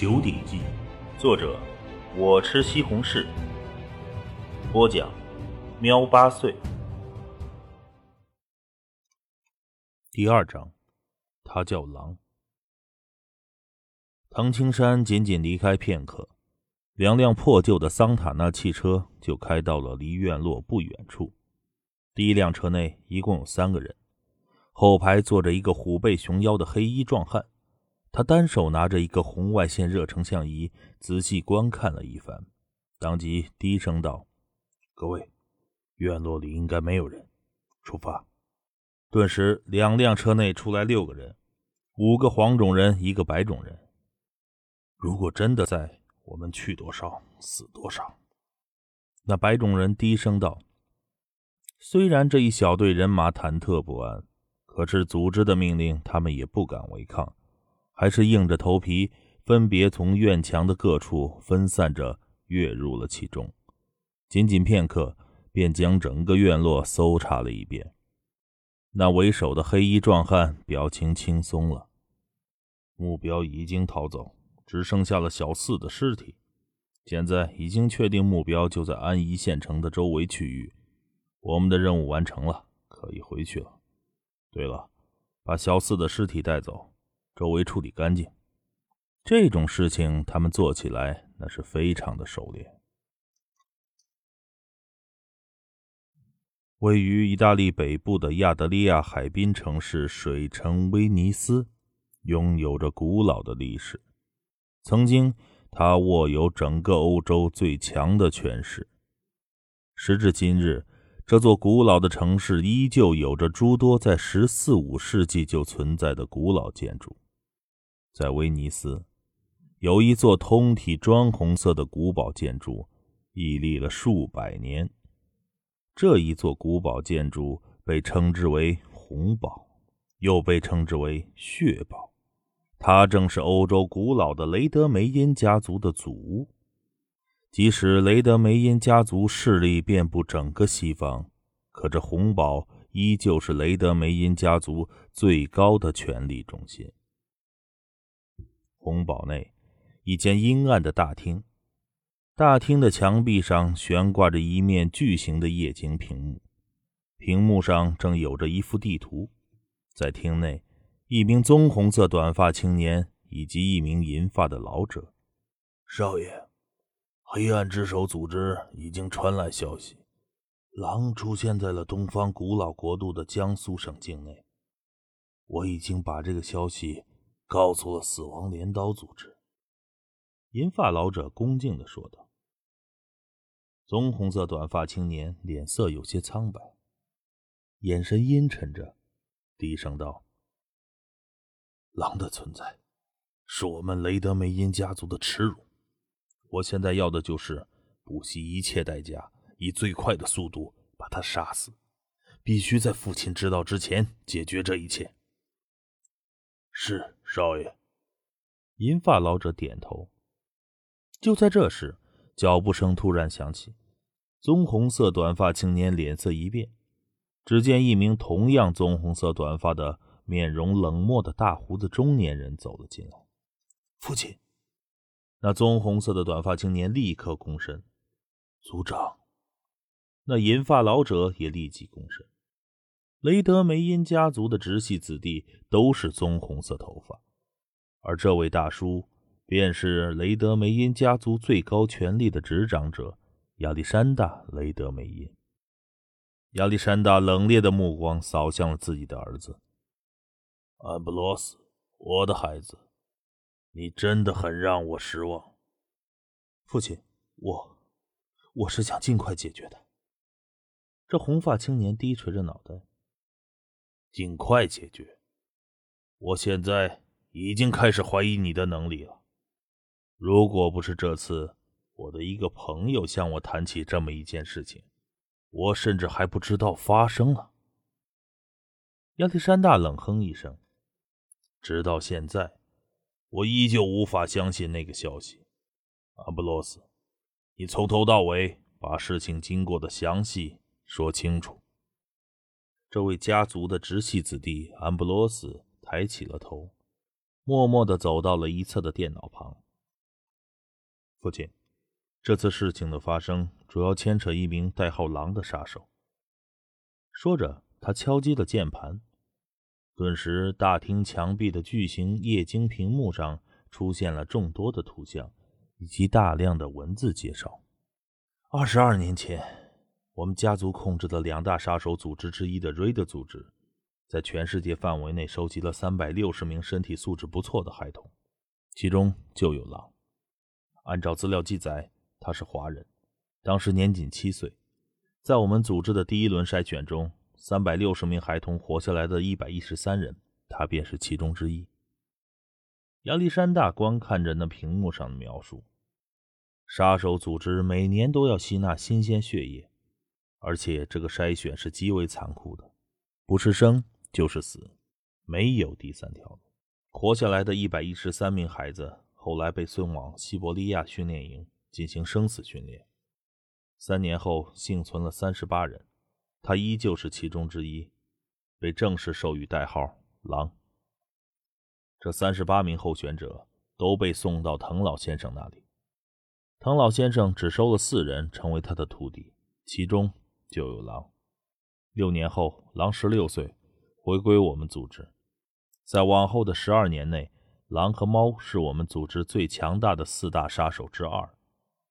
九鼎记》，作者我吃西红柿，播讲喵八岁。第二章，他叫狼。唐青山仅仅离开片刻，两辆破旧的桑塔纳汽车就开到了离院落不远处。第一辆车内一共有三个人，后排坐着一个虎背熊腰的黑衣壮汉。他单手拿着一个红外线热成像仪，仔细观看了一番，当即低声道：“各位，院落里应该没有人，出发。”顿时，两辆车内出来六个人，五个黄种人，一个白种人。如果真的在，我们去多少死多少。那白种人低声道：“虽然这一小队人马忐忑不安，可是组织的命令，他们也不敢违抗。”还是硬着头皮，分别从院墙的各处分散着跃入了其中。仅仅片刻，便将整个院落搜查了一遍。那为首的黑衣壮汉表情轻松了。目标已经逃走，只剩下了小四的尸体。现在已经确定目标就在安宜县城的周围区域。我们的任务完成了，可以回去了。对了，把小四的尸体带走。周围处理干净，这种事情他们做起来那是非常的熟练。位于意大利北部的亚得利亚海滨城市水城威尼斯，拥有着古老的历史。曾经，它握有整个欧洲最强的权势。时至今日，这座古老的城市依旧有着诸多在十四五世纪就存在的古老建筑。在威尼斯，有一座通体砖红色的古堡建筑，屹立了数百年。这一座古堡建筑被称之为“红堡”，又被称之为“血堡”。它正是欧洲古老的雷德梅因家族的祖屋。即使雷德梅因家族势力遍布整个西方，可这红堡依旧是雷德梅因家族最高的权力中心。红堡内，一间阴暗的大厅。大厅的墙壁上悬挂着一面巨型的液晶屏幕，屏幕上正有着一幅地图。在厅内，一名棕红色短发青年以及一名银发的老者。少爷，黑暗之手组织已经传来消息，狼出现在了东方古老国度的江苏省境内。我已经把这个消息。告诉了死亡镰刀组织。银发老者恭敬的说道。棕红色短发青年脸色有些苍白，眼神阴沉着，低声道：“狼的存在，是我们雷德梅因家族的耻辱。我现在要的就是不惜一切代价，以最快的速度把他杀死。必须在父亲知道之前解决这一切。”是少爷，银发老者点头。就在这时，脚步声突然响起，棕红色短发青年脸色一变，只见一名同样棕红色短发的、面容冷漠的大胡子中年人走了进来。父亲，那棕红色的短发青年立刻躬身。族长，那银发老者也立即躬身。雷德梅因家族的直系子弟都是棕红色头发，而这位大叔便是雷德梅因家族最高权力的执掌者亚历山大·雷德梅因。亚历山大冷冽的目光扫向了自己的儿子安布罗斯，我的孩子，你真的很让我失望。父亲，我我是想尽快解决的。这红发青年低垂着脑袋。尽快解决！我现在已经开始怀疑你的能力了。如果不是这次我的一个朋友向我谈起这么一件事情，我甚至还不知道发生了。亚历山大冷哼一声，直到现在，我依旧无法相信那个消息。阿布罗斯，你从头到尾把事情经过的详细说清楚。这位家族的直系子弟安布罗斯抬起了头，默默地走到了一侧的电脑旁，父亲，这次事情的发生主要牵扯一名代号“狼”的杀手。说着，他敲击了键盘，顿时大厅墙壁的巨型液晶屏幕上出现了众多的图像以及大量的文字介绍。二十二年前，我们家族控制的两大杀手组织之一的瑞德组织，在全世界范围内收集了三百六十名身体素质不错的孩童，其中就有狼。按照资料记载，他是华人，当时年仅七岁。在我们组织的第一轮筛选中，三百六十名孩童活下来的一百一十三人，他便是其中之一。亚历山大观看着那屏幕上的描述：杀手组织每年都要吸纳新鲜血液，而且这个筛选是极为残酷的，不是生就是死，没有第三条路。活下来的一百一十三名孩子。后来被送往西伯利亚训练营进行生死训练，三年后幸存了三十八人，他依旧是其中之一，被正式授予代号“狼”。这三十八名候选者都被送到藤老先生那里，藤老先生只收了四人成为他的徒弟，其中就有狼。六年后，狼十六岁，回归我们组织，在往后的十二年内。狼和猫是我们组织最强大的四大杀手之二，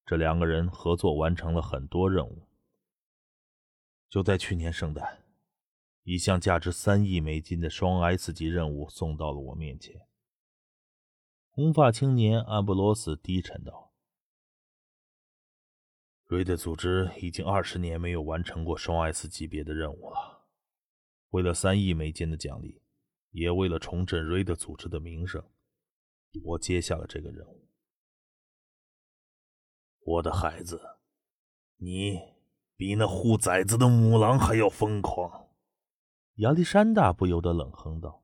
这两个人合作完成了很多任务。就在去年圣诞，一项价值三亿美金的双 S 级任务送到了我面前。红发青年安布罗斯低沉道：“瑞德组织已经二十年没有完成过双 S 级别的任务了。为了三亿美金的奖励，也为了重振瑞德组织的名声。”我接下了这个任务，我的孩子，你比那护崽子的母狼还要疯狂。亚历山大不由得冷哼道：“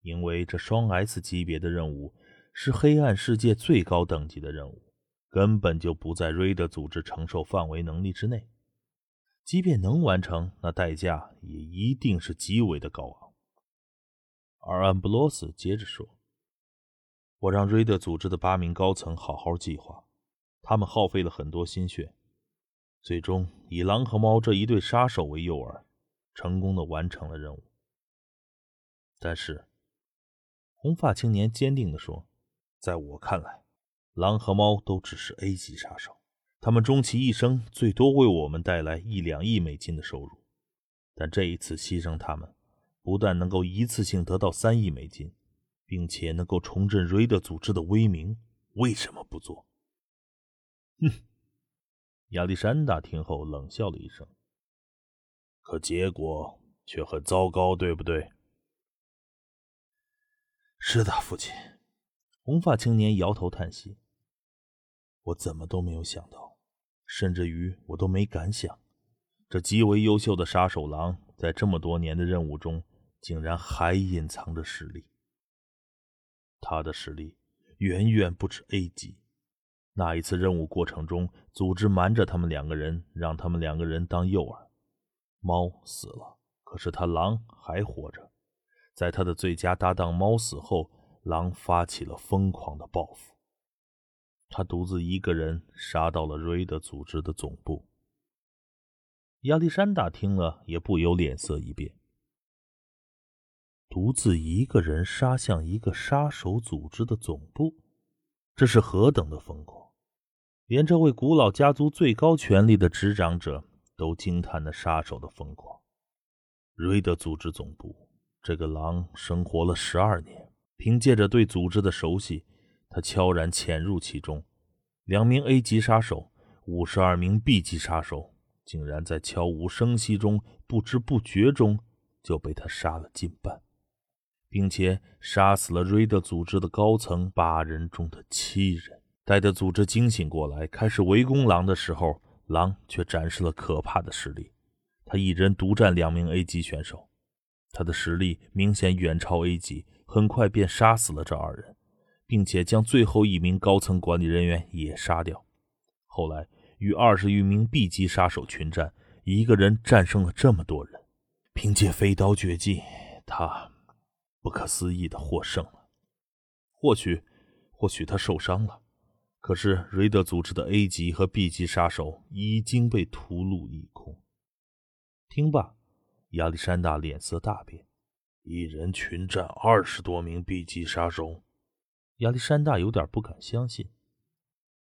因为这双 S 级别的任务是黑暗世界最高等级的任务，根本就不在瑞德组织承受范围能力之内。即便能完成，那代价也一定是极为的高昂。”而安布罗斯接着说。我让瑞德组织的八名高层好好计划，他们耗费了很多心血，最终以狼和猫这一对杀手为诱饵，成功的完成了任务。但是，红发青年坚定地说：“在我看来，狼和猫都只是 A 级杀手，他们终其一生最多为我们带来一两亿美金的收入，但这一次牺牲他们，不但能够一次性得到三亿美金。”并且能够重振瑞德组织的威名，为什么不做？哼！亚历山大听后冷笑了一声。可结果却很糟糕，对不对？是的，父亲。红发青年摇头叹息。我怎么都没有想到，甚至于我都没敢想，这极为优秀的杀手狼，在这么多年的任务中，竟然还隐藏着实力。他的实力远远不止 A 级。那一次任务过程中，组织瞒着他们两个人，让他们两个人当诱饵。猫死了，可是他狼还活着。在他的最佳搭档猫死后，狼发起了疯狂的报复。他独自一个人杀到了瑞德组织的总部。亚历山大听了，也不由脸色一变。独自一个人杀向一个杀手组织的总部，这是何等的疯狂！连这位古老家族最高权力的执掌者都惊叹那杀手的疯狂。瑞德组织总部，这个狼生活了十二年，凭借着对组织的熟悉，他悄然潜入其中。两名 A 级杀手，五十二名 B 级杀手，竟然在悄无声息中、不知不觉中就被他杀了近半。并且杀死了瑞德组织的高层八人中的七人。待得组织惊醒过来，开始围攻狼的时候，狼却展示了可怕的实力。他一人独占两名 A 级选手，他的实力明显远超 A 级，很快便杀死了这二人，并且将最后一名高层管理人员也杀掉。后来与二十余名 B 级杀手群战，一个人战胜了这么多人，凭借飞刀绝技，他。不可思议的获胜了，或许，或许他受伤了，可是瑞德组织的 A 级和 B 级杀手已经被屠戮一空。听罢，亚历山大脸色大变。一人群战二十多名 B 级杀手，亚历山大有点不敢相信。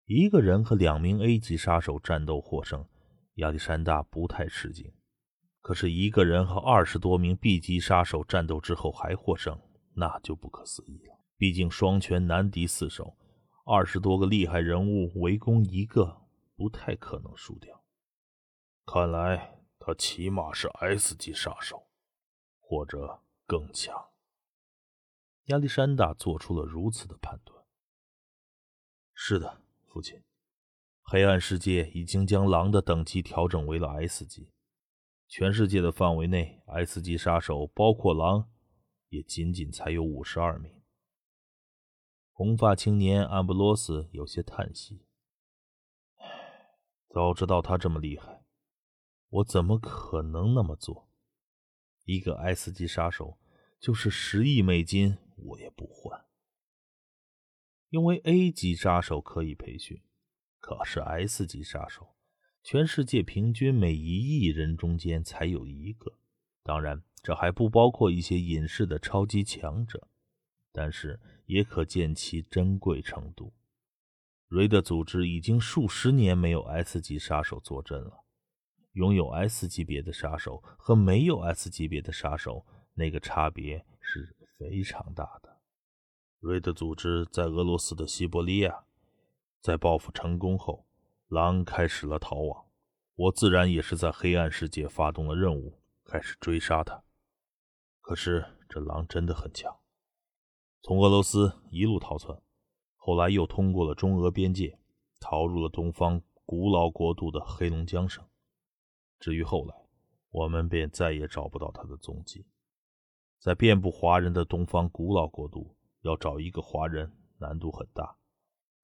一个人和两名 A 级杀手战斗获胜，亚历山大不太吃惊。可是，一个人和二十多名 B 级杀手战斗之后还获胜，那就不可思议了。毕竟双拳难敌四手，二十多个厉害人物围攻一个，不太可能输掉。看来他起码是 S 级杀手，或者更强。亚历山大做出了如此的判断。是的，父亲，黑暗世界已经将狼的等级调整为了 S 级。全世界的范围内，S 级杀手包括狼，也仅仅才有五十二名。红发青年安布罗斯有些叹息：“早知道他这么厉害，我怎么可能那么做？一个 S 级杀手，就是十亿美金，我也不换。因为 A 级杀手可以培训，可是 S 级杀手……”全世界平均每一亿人中间才有一个，当然这还不包括一些隐世的超级强者，但是也可见其珍贵程度。瑞德组织已经数十年没有 S 级杀手坐镇了，拥有 S 级别的杀手和没有 S 级别的杀手，那个差别是非常大的。瑞德组织在俄罗斯的西伯利亚，在报复成功后。狼开始了逃亡，我自然也是在黑暗世界发动了任务，开始追杀他。可是这狼真的很强，从俄罗斯一路逃窜，后来又通过了中俄边界，逃入了东方古老国度的黑龙江省。至于后来，我们便再也找不到他的踪迹。在遍布华人的东方古老国度，要找一个华人难度很大。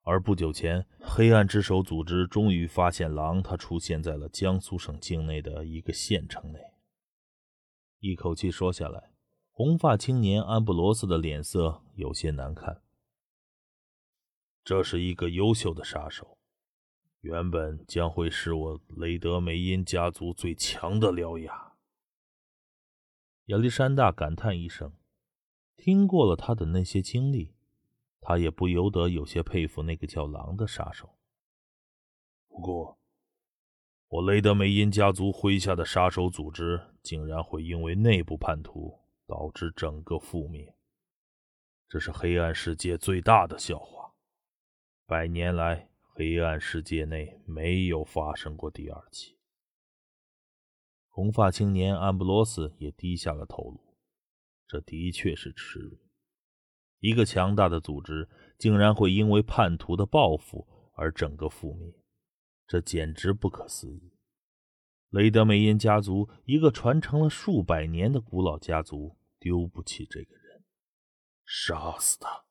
而不久前，黑暗之手组织终于发现狼，他出现在了江苏省境内的一个县城内。一口气说下来，红发青年安布罗斯的脸色有些难看。这是一个优秀的杀手，原本将会是我雷德梅因家族最强的獠牙。亚历山大感叹一声，听过了他的那些经历。他也不由得有些佩服那个叫狼的杀手。不过，我雷德梅因家族麾下的杀手组织竟然会因为内部叛徒导致整个覆灭，这是黑暗世界最大的笑话。百年来，黑暗世界内没有发生过第二起。红发青年安布罗斯也低下了头颅，这的确是耻辱。一个强大的组织竟然会因为叛徒的报复而整个覆灭，这简直不可思议！雷德梅因家族，一个传承了数百年的古老家族，丢不起这个人，杀死他！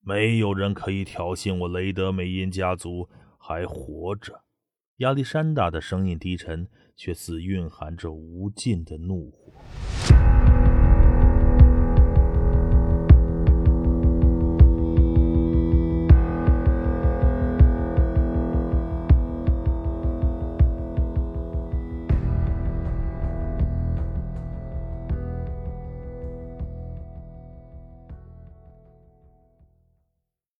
没有人可以挑衅我雷德梅因家族还活着。亚历山大的声音低沉，却似蕴含着无尽的怒火。